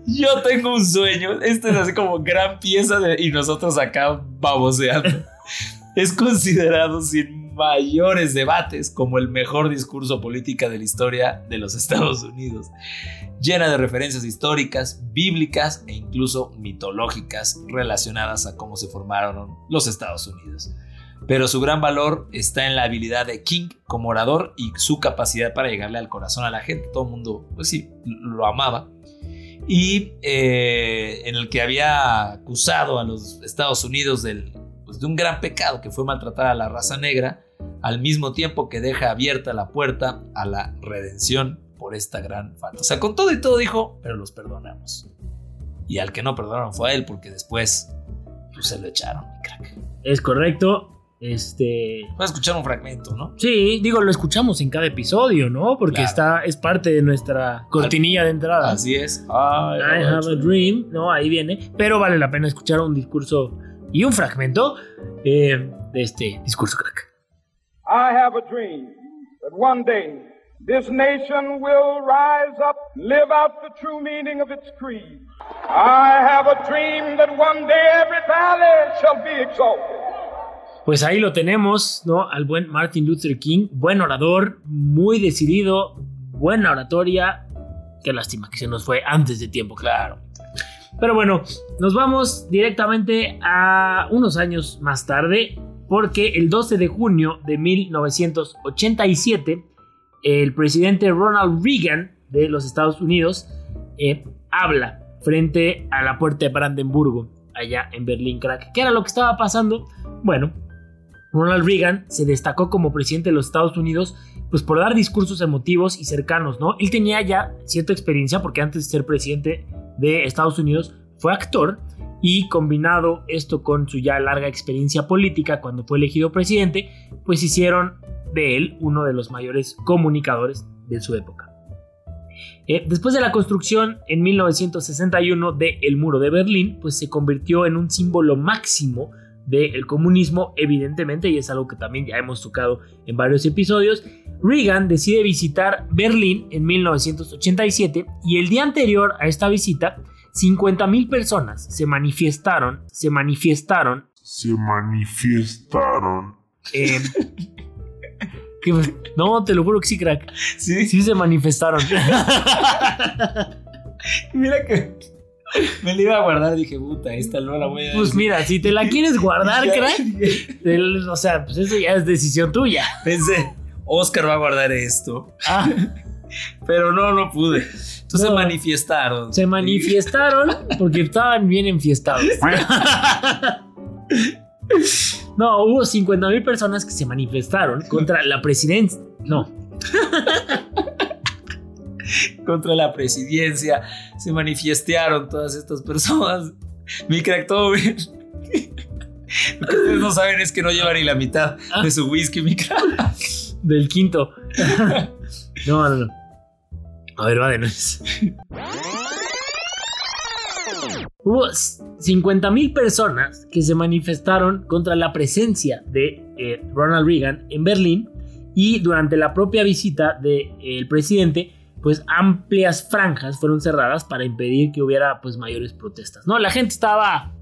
Yo tengo un sueño. Este es así como gran pieza de, y nosotros acá baboseando. es considerado sin mayores debates como el mejor discurso política de la historia de los Estados Unidos. Llena de referencias históricas, bíblicas e incluso mitológicas relacionadas a cómo se formaron los Estados Unidos. Pero su gran valor está en la habilidad de King como orador y su capacidad para llegarle al corazón a la gente. Todo el mundo, pues sí, lo amaba y eh, en el que había acusado a los Estados Unidos del, pues, de un gran pecado que fue maltratar a la raza negra, al mismo tiempo que deja abierta la puerta a la redención por esta gran falta. O sea, con todo y todo dijo, pero los perdonamos. Y al que no perdonaron fue a él, porque después pues, se lo echaron, mi crack. Es correcto. Este. Voy a escuchar un fragmento, ¿no? Sí, digo, lo escuchamos en cada episodio, ¿no? Porque Claro. está, es parte de nuestra cortinilla de entrada. Así es. I have a dream, ¿no? Ahí viene. Pero vale la pena escuchar un discurso y un fragmento eh, de este discurso crack. I have a dream that one day this nation will rise up, live out the true meaning of its creed. I have a dream that one day every valley shall be exalted. Pues ahí lo tenemos, ¿no? Al buen Martin Luther King, buen orador, muy decidido, buena oratoria. Qué lástima que se nos fue antes de tiempo, claro. Pero bueno, nos vamos directamente a unos años más tarde, porque el 12 de junio de 1987, el presidente Ronald Reagan de los Estados Unidos eh, habla frente a la puerta de Brandenburgo, allá en Berlín, crack. ¿Qué era lo que estaba pasando? Bueno, Ronald Reagan se destacó como presidente de los Estados Unidos pues por dar discursos emotivos y cercanos, ¿no? Él tenía ya cierta experiencia porque antes de ser presidente de Estados Unidos fue actor y combinado esto con su ya larga experiencia política cuando fue elegido presidente, pues hicieron de él uno de los mayores comunicadores de su época. Eh, después de la construcción en 1961 del el muro de Berlín, pues se convirtió en un símbolo máximo del comunismo, evidentemente, y es algo que también ya hemos tocado en varios episodios. Reagan decide visitar Berlín en 1987 y el día anterior a esta visita, 50.000 personas se manifestaron, se manifestaron, se manifestaron. eh, que- no, te lo juro que sí, crack. Sí. Sí se manifestaron. Mira que me la iba a guardar. Dije, puta, esta no la voy a Pues decir". mira, si te la quieres guardar, crack, el- o sea, pues eso ya es decisión tuya. Pensé, Oscar va a guardar esto. Ah, Pero no, no pude. Entonces No. manifestaron. se manifestaron porque estaban bien enfiestados. No, hubo 50 mil personas que se manifestaron contra la presidencia. No, contra la presidencia. Se manifestaron todas estas personas. Mi crack todo bien. Lo que ustedes no saben es que no lleva ni la mitad de su whisky, mi crack. del quinto. No, no, no. A ver, va de. Hubo 50 mil personas que se manifestaron contra la presencia de eh, Ronald Reagan en Berlín y durante la propia visita del presidente, pues amplias franjas fueron cerradas para impedir que hubiera pues mayores protestas. No, la gente estaba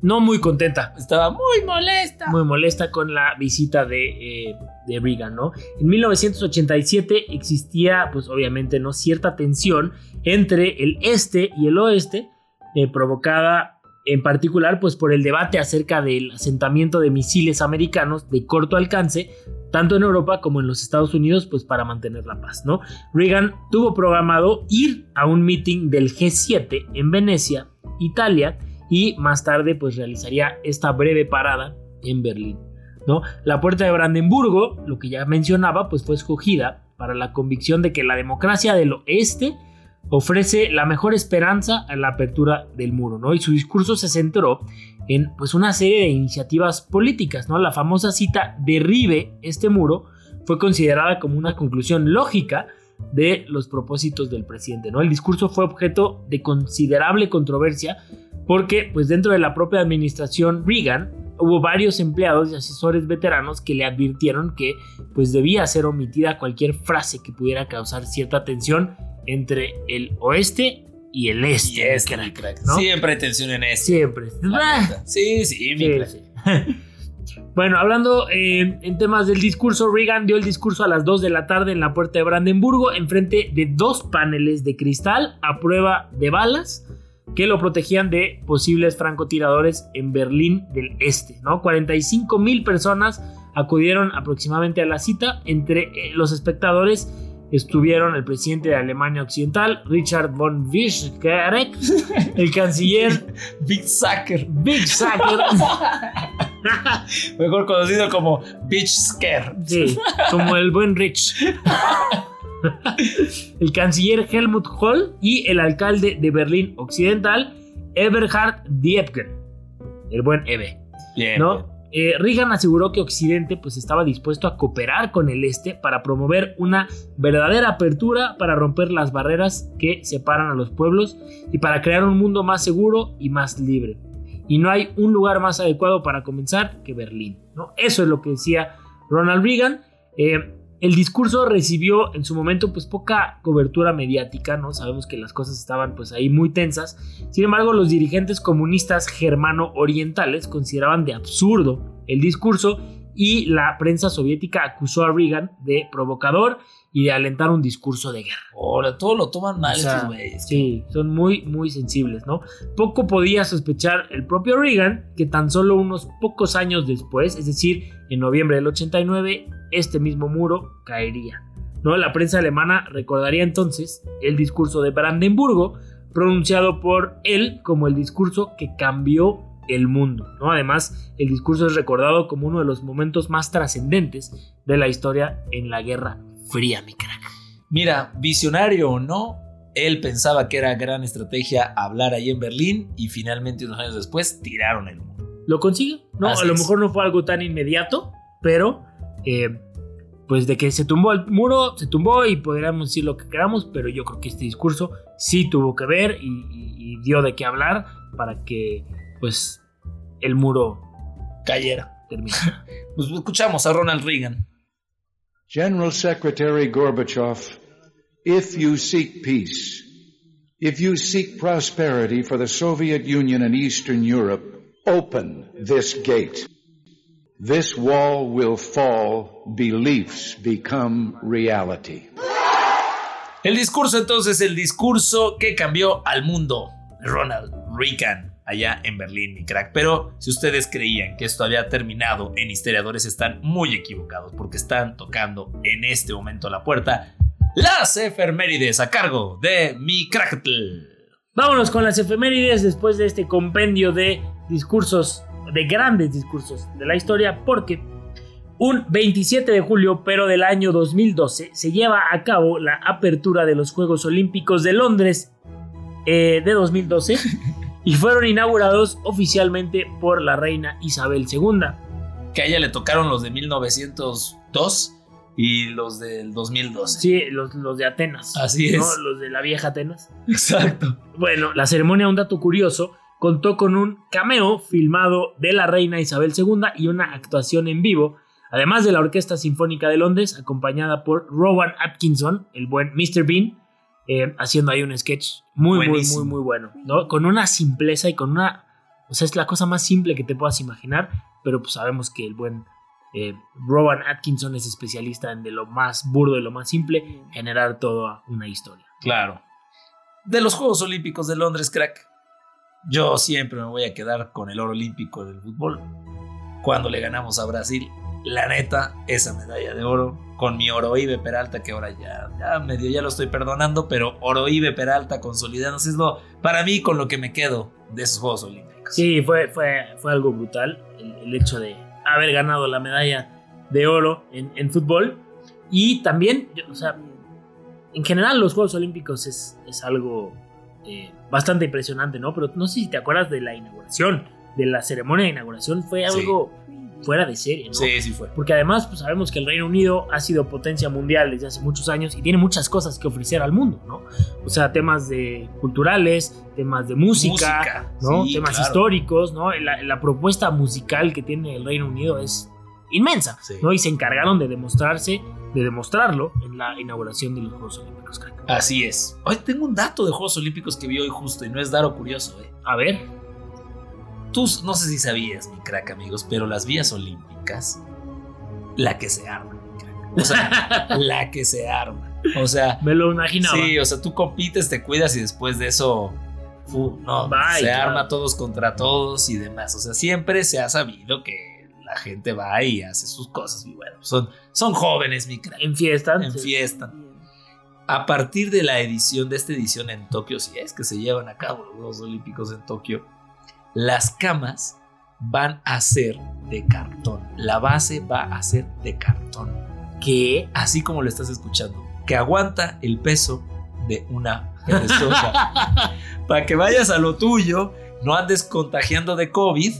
no muy contenta, Estaba muy molesta. muy molesta con la visita de, eh, de Reagan, ¿no? En 1987 existía, pues obviamente, ¿no? Cierta tensión entre el este y el oeste, eh, provocada en particular, pues por el debate acerca del asentamiento de misiles americanos de corto alcance, tanto en Europa como en los Estados Unidos, pues para mantener la paz, ¿no? Reagan tuvo programado ir a un meeting del G7 en Venecia, Italia, y más tarde pues realizaría esta breve parada en Berlín. ¿No? La puerta de Brandenburgo, lo que ya mencionaba, pues fue escogida para la convicción de que la democracia del oeste ofrece la mejor esperanza a la apertura del muro, ¿no? Y su discurso se centró en pues una serie de iniciativas políticas, ¿no? La famosa cita derribe este muro fue considerada como una conclusión lógica de los propósitos del presidente, ¿no? El discurso fue objeto de considerable controversia porque pues dentro de la propia administración Reagan hubo varios empleados y asesores veteranos que le advirtieron que pues debía ser omitida cualquier frase que pudiera causar cierta tensión entre el oeste y el este. Y este, mi crack. ¿no? Siempre tensión en este. Siempre. neta. Sí, sí, mi Sí, crack. sí. Bueno, hablando eh, en temas del discurso, Reagan dio el discurso a las 2 de la tarde en la puerta de Brandenburgo, enfrente de dos paneles de cristal a prueba de balas que lo protegían de posibles francotiradores en Berlín del Este. ¿no? 45 mil personas acudieron aproximadamente a la cita. Entre eh, los espectadores estuvieron el presidente de Alemania Occidental, Richard von Bismarck, el canciller Big Sucker. Big Sacker. Mejor conocido como Bitch Scare. Sí, como el buen Rich. el canciller Helmut Kohl y el alcalde de Berlín Occidental, Eberhard Diepgen. El buen Ebe. Bien. ¿no? Eh, Reagan aseguró que Occidente pues, estaba dispuesto a cooperar con el Este para promover una verdadera apertura para romper las barreras que separan a los pueblos y para crear un mundo más seguro y más libre. y no hay un lugar más adecuado para comenzar que Berlín. ¿no? Eso es lo que decía Ronald Reagan. Eh, el discurso recibió en su momento pues poca cobertura mediática, ¿no? Sabemos que las cosas estaban pues ahí muy tensas. Sin embargo, los dirigentes comunistas germano-orientales consideraban de absurdo el discurso y la prensa soviética acusó a Reagan de provocador y de alentar un discurso de guerra. Ahora, todo lo toman mal O sea, estos güeyes. Sí, son muy, muy sensibles, ¿no? Poco podía sospechar el propio Reagan que tan solo unos pocos años después, es decir, en noviembre del 89, este mismo muro caería. ¿no? La prensa alemana recordaría entonces el discurso de Brandenburgo, pronunciado por él como el discurso que cambió el mundo. ¿no? Además, el discurso es recordado como uno de los momentos más trascendentes de la historia en la Guerra Fría, mi crack. Mira, visionario o no, él pensaba que era gran estrategia hablar ahí en Berlín y finalmente unos años después tiraron el muro. ¿Lo consigue? No, Así a lo es. mejor no fue algo tan inmediato, pero eh, pues de que se tumbó el muro, se tumbó y podríamos decir lo que queramos, pero yo creo que este discurso sí tuvo que ver y, y- y dio de qué hablar para que pues el muro Cayera. terminara. Pues escuchamos a Ronald Reagan. General Secretary Gorbachev, if you seek peace, if you seek prosperity for the Soviet Union and Eastern Europe, open this gate. This wall will fall, beliefs become reality. El discurso entonces, el discurso que cambió al mundo. Ronald Reagan, allá en Berlín, mi crack. Pero si ustedes creían que esto había terminado en historiadores, están muy equivocados porque están tocando en este momento la puerta las efemérides a cargo de mi crack. Vámonos con las efemérides después de este compendio de discursos, de grandes discursos de la historia, porque un 27 de julio, pero del año 2012, se lleva a cabo la apertura de los Juegos Olímpicos de Londres eh, de 2012 y fueron inaugurados oficialmente por la reina Isabel II. Que a ella le tocaron los de 1902 y los del 2012. Sí, los, los de Atenas. Así es. Los de la vieja Atenas. Exacto. Bueno, la ceremonia, un dato curioso, contó con un cameo filmado de la reina Isabel II y una actuación en vivo, además de la Orquesta Sinfónica de Londres, acompañada por Rowan Atkinson, el buen Mr. Bean, eh, haciendo ahí un sketch muy, muy, muy, muy bueno, ¿no? Con una simpleza y con una... O sea, es la cosa más simple que te puedas imaginar, pero pues sabemos que el buen eh, Rowan Atkinson es especialista en de lo más burdo y lo más simple, generar toda una historia. Claro. De los Juegos Olímpicos de Londres, crack. Yo siempre me voy a quedar con el oro olímpico del fútbol. Cuando le ganamos a Brasil, la neta, esa medalla de oro con mi Oroibe Peralta, que ahora ya, ya medio ya lo estoy perdonando, pero Oroibe Peralta consolidándose es lo, para mí con lo que me quedo de esos Juegos Olímpicos. Sí, fue, fue, fue algo brutal el, el hecho de haber ganado la medalla de oro en, en fútbol. Y también, o sea, en general los Juegos Olímpicos es, es algo eh, bastante impresionante, ¿no? Pero no sé si te acuerdas de la inauguración, de la ceremonia de inauguración, fue Sí. algo fuera de serie, ¿no? Sí, sí fue. Porque además pues, sabemos que el Reino Unido ha sido potencia mundial desde hace muchos años y tiene muchas cosas que ofrecer al mundo, ¿no? O sea, temas de culturales, temas de música, Música, ¿no? sí, temas claro. históricos, ¿no? La, la propuesta musical que tiene el Reino Unido es inmensa, Sí. ¿no? Y se encargaron de demostrarse, de demostrarlo en la inauguración de los Juegos Olímpicos, crack. Así es. Hoy tengo un dato de Juegos Olímpicos que vi hoy justo y no es daro curioso, eh. A ver, Tú no sé si sabías, mi crack, amigos, pero las vías olímpicas, la que se arma, mi crack. O sea, la que se arma. O sea, me lo imaginaba. sí, o sea, tú compites, te cuidas y después de eso, fu, no, Bye, se claro. arma todos contra todos y demás. O sea, siempre se ha sabido que la gente va y hace sus cosas. Y bueno, son, son jóvenes, mi crack. En fiesta. En fiesta. A partir de la edición de esta edición en Tokio, si es que se llevan a cabo los Juegos Olímpicos en Tokio, las camas van a ser de cartón. La base va a ser de cartón. ¿Qué? Así como lo estás escuchando. Que aguanta el peso de una persona. Para que vayas a lo tuyo, no andes contagiando de COVID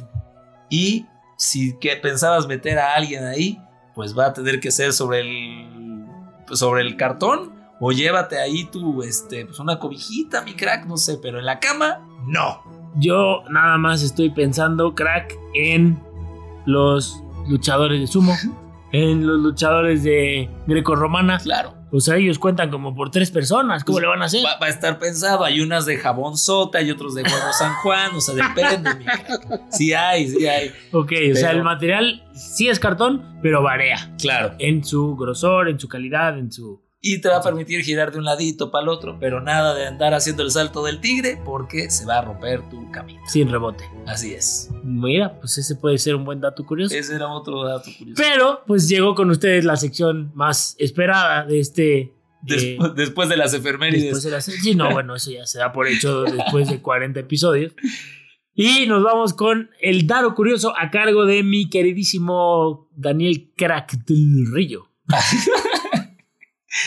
y si que pensabas meter a alguien ahí, pues va a tener que ser sobre el sobre el cartón o llévate ahí tu este pues una cobijita, mi crack, no sé, pero en la cama no. yo nada más estoy pensando, crack, en los luchadores de sumo, en los luchadores de greco-romana. Claro. O sea, ellos cuentan como por tres personas. ¿Cómo Pues le van a hacer? Va, va a estar pensado. Hay unas de jabón sota y otros de huevo San Juan. O sea, depende. Sí hay, sí hay. Ok, o sea, el material sí es cartón, pero varía. Claro. En su grosor, en su calidad, en su... Y te va a permitir girar de un ladito para el otro, pero nada de andar haciendo el salto del tigre porque se va a romper tu camino. Sin rebote. Así es. Mira, pues ese puede ser un buen dato curioso. Ese era otro dato curioso. Pero, pues llegó con ustedes la sección más esperada de este... Eh, después de las efemérides. Después de la se- Sí, no, bueno, eso ya se da por hecho después de 40 episodios. Y nos vamos con el Daro Curioso a cargo de mi queridísimo Daniel Crack del Río.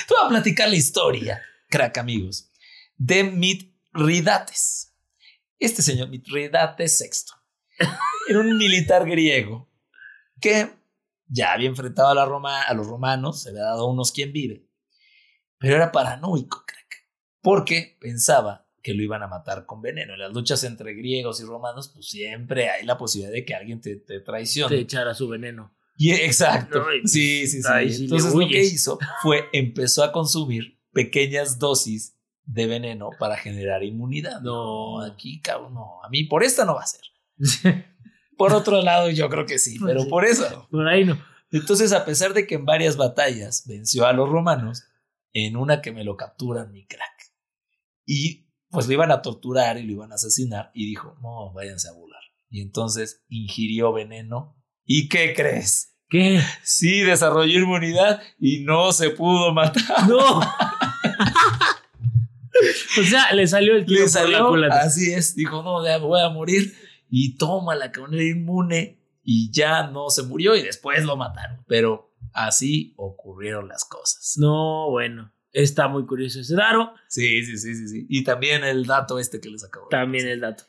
Te voy a platicar la historia, crack amigos, de Mitridates. Este señor Mitridates VI era un militar griego que ya había enfrentado a, la Roma, a los romanos, se había dado unos quien vive, pero era paranoico, crack, porque pensaba que lo iban a matar con veneno. En las luchas entre griegos y romanos, pues siempre hay la posibilidad de que alguien te, te traicione. Te echara su veneno. Y exacto. Ay, sí, sí, sí. ay, sí le Entonces lo que hizo fue empezó a consumir pequeñas dosis de veneno para generar inmunidad. No, aquí cabrón, no. A mí por esta no va a ser. Por otro lado, yo creo que sí, Pues pero sí. por eso. Por ahí no. Entonces, a pesar de que en varias batallas venció a los romanos, en una que me lo capturan mi crack. Y pues lo iban a torturar y lo iban a asesinar. Y dijo, no, váyanse a burlar. Y entonces ingirió veneno. ¿Y qué crees? ¿Qué? Sí, desarrolló inmunidad y no se pudo matar. ¡No! o sea, le salió el tiro Le por la salió, culata. así es, dijo, no, ya me voy a morir. Y toma la era inmune y ya no se murió y después lo mataron. Pero así ocurrieron las cosas. No, bueno. Está muy curioso ese Daro. Sí, sí, sí, sí, sí. Y también el dato este que les acabo de También el dato.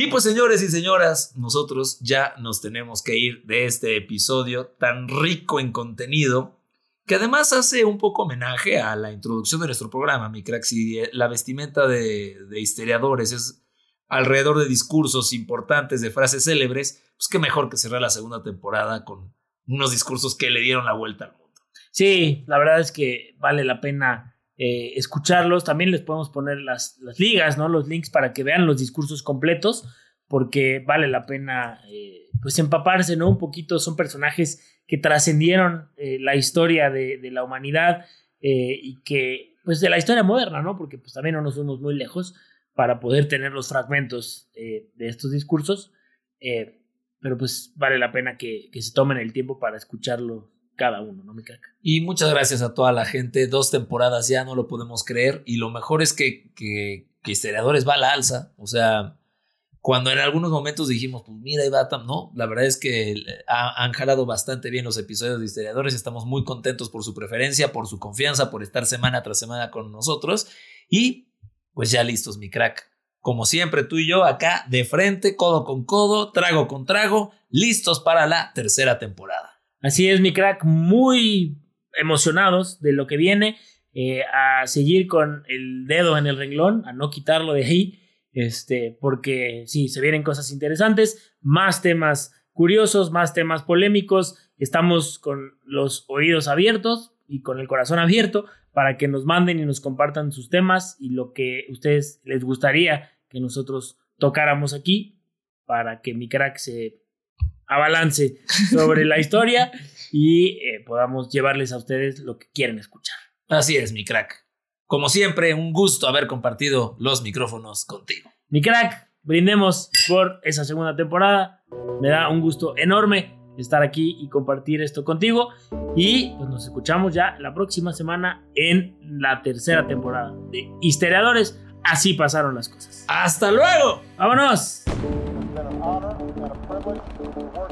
Y pues señores y señoras, nosotros ya nos tenemos que ir de este episodio tan rico en contenido, que además hace un poco homenaje a la introducción de nuestro programa, mi crack. Si eh, la vestimenta de, de historiadores es alrededor de discursos importantes, de frases célebres, pues qué mejor que cerrar la segunda temporada con unos discursos que le dieron la vuelta al mundo. Sí, la verdad es que vale la pena eh, escucharlos. También les podemos poner las, ligas, ¿no? Los links para que vean los discursos completos, porque vale la pena eh, pues empaparse, ¿no? Un poquito, son personajes que trascendieron eh, la historia de, la humanidad eh, y que, pues de la historia moderna, ¿no? Porque pues también no nos fuimos muy lejos para poder tener los fragmentos de estos discursos. pero pues vale la pena que, que se tomen el tiempo para escucharlo cada uno, ¿no, mi crack? Y muchas gracias a toda la gente. Dos temporadas ya no lo podemos creer. Y lo mejor es que, que, Historiadores va a la alza. O sea, cuando en algunos momentos dijimos, pues mira, ahí va, tam-", no, la verdad es que eh, ha- han jalado bastante bien los episodios de Historiadores. Estamos muy contentos por su preferencia, por su confianza, por estar semana tras semana con nosotros. Y pues ya listos, mi crack. Como siempre, tú y yo acá de frente, codo con codo, trago con trago, listos para la tercera temporada. Así es, mi crack, muy emocionados de lo que viene, eh, a seguir con el dedo en el renglón, a no quitarlo de ahí, este, porque sí, se vienen cosas interesantes, más temas curiosos, más temas polémicos, estamos con los oídos abiertos y con el corazón abierto para que nos manden y nos compartan sus temas y lo que ustedes les gustaría que nosotros tocáramos aquí para que mi crack se abalance sobre la historia y eh, podamos llevarles a ustedes lo que quieren escuchar. Así es, mi crack. Como siempre, un gusto haber compartido los micrófonos contigo. Mi crack, brindemos por esa segunda temporada. Me da un gusto enorme estar aquí y compartir esto contigo. Y pues nos escuchamos ya la próxima semana en la tercera temporada de Histeriadores. Así pasaron las cosas. ¡Hasta luego! ¡Vámonos!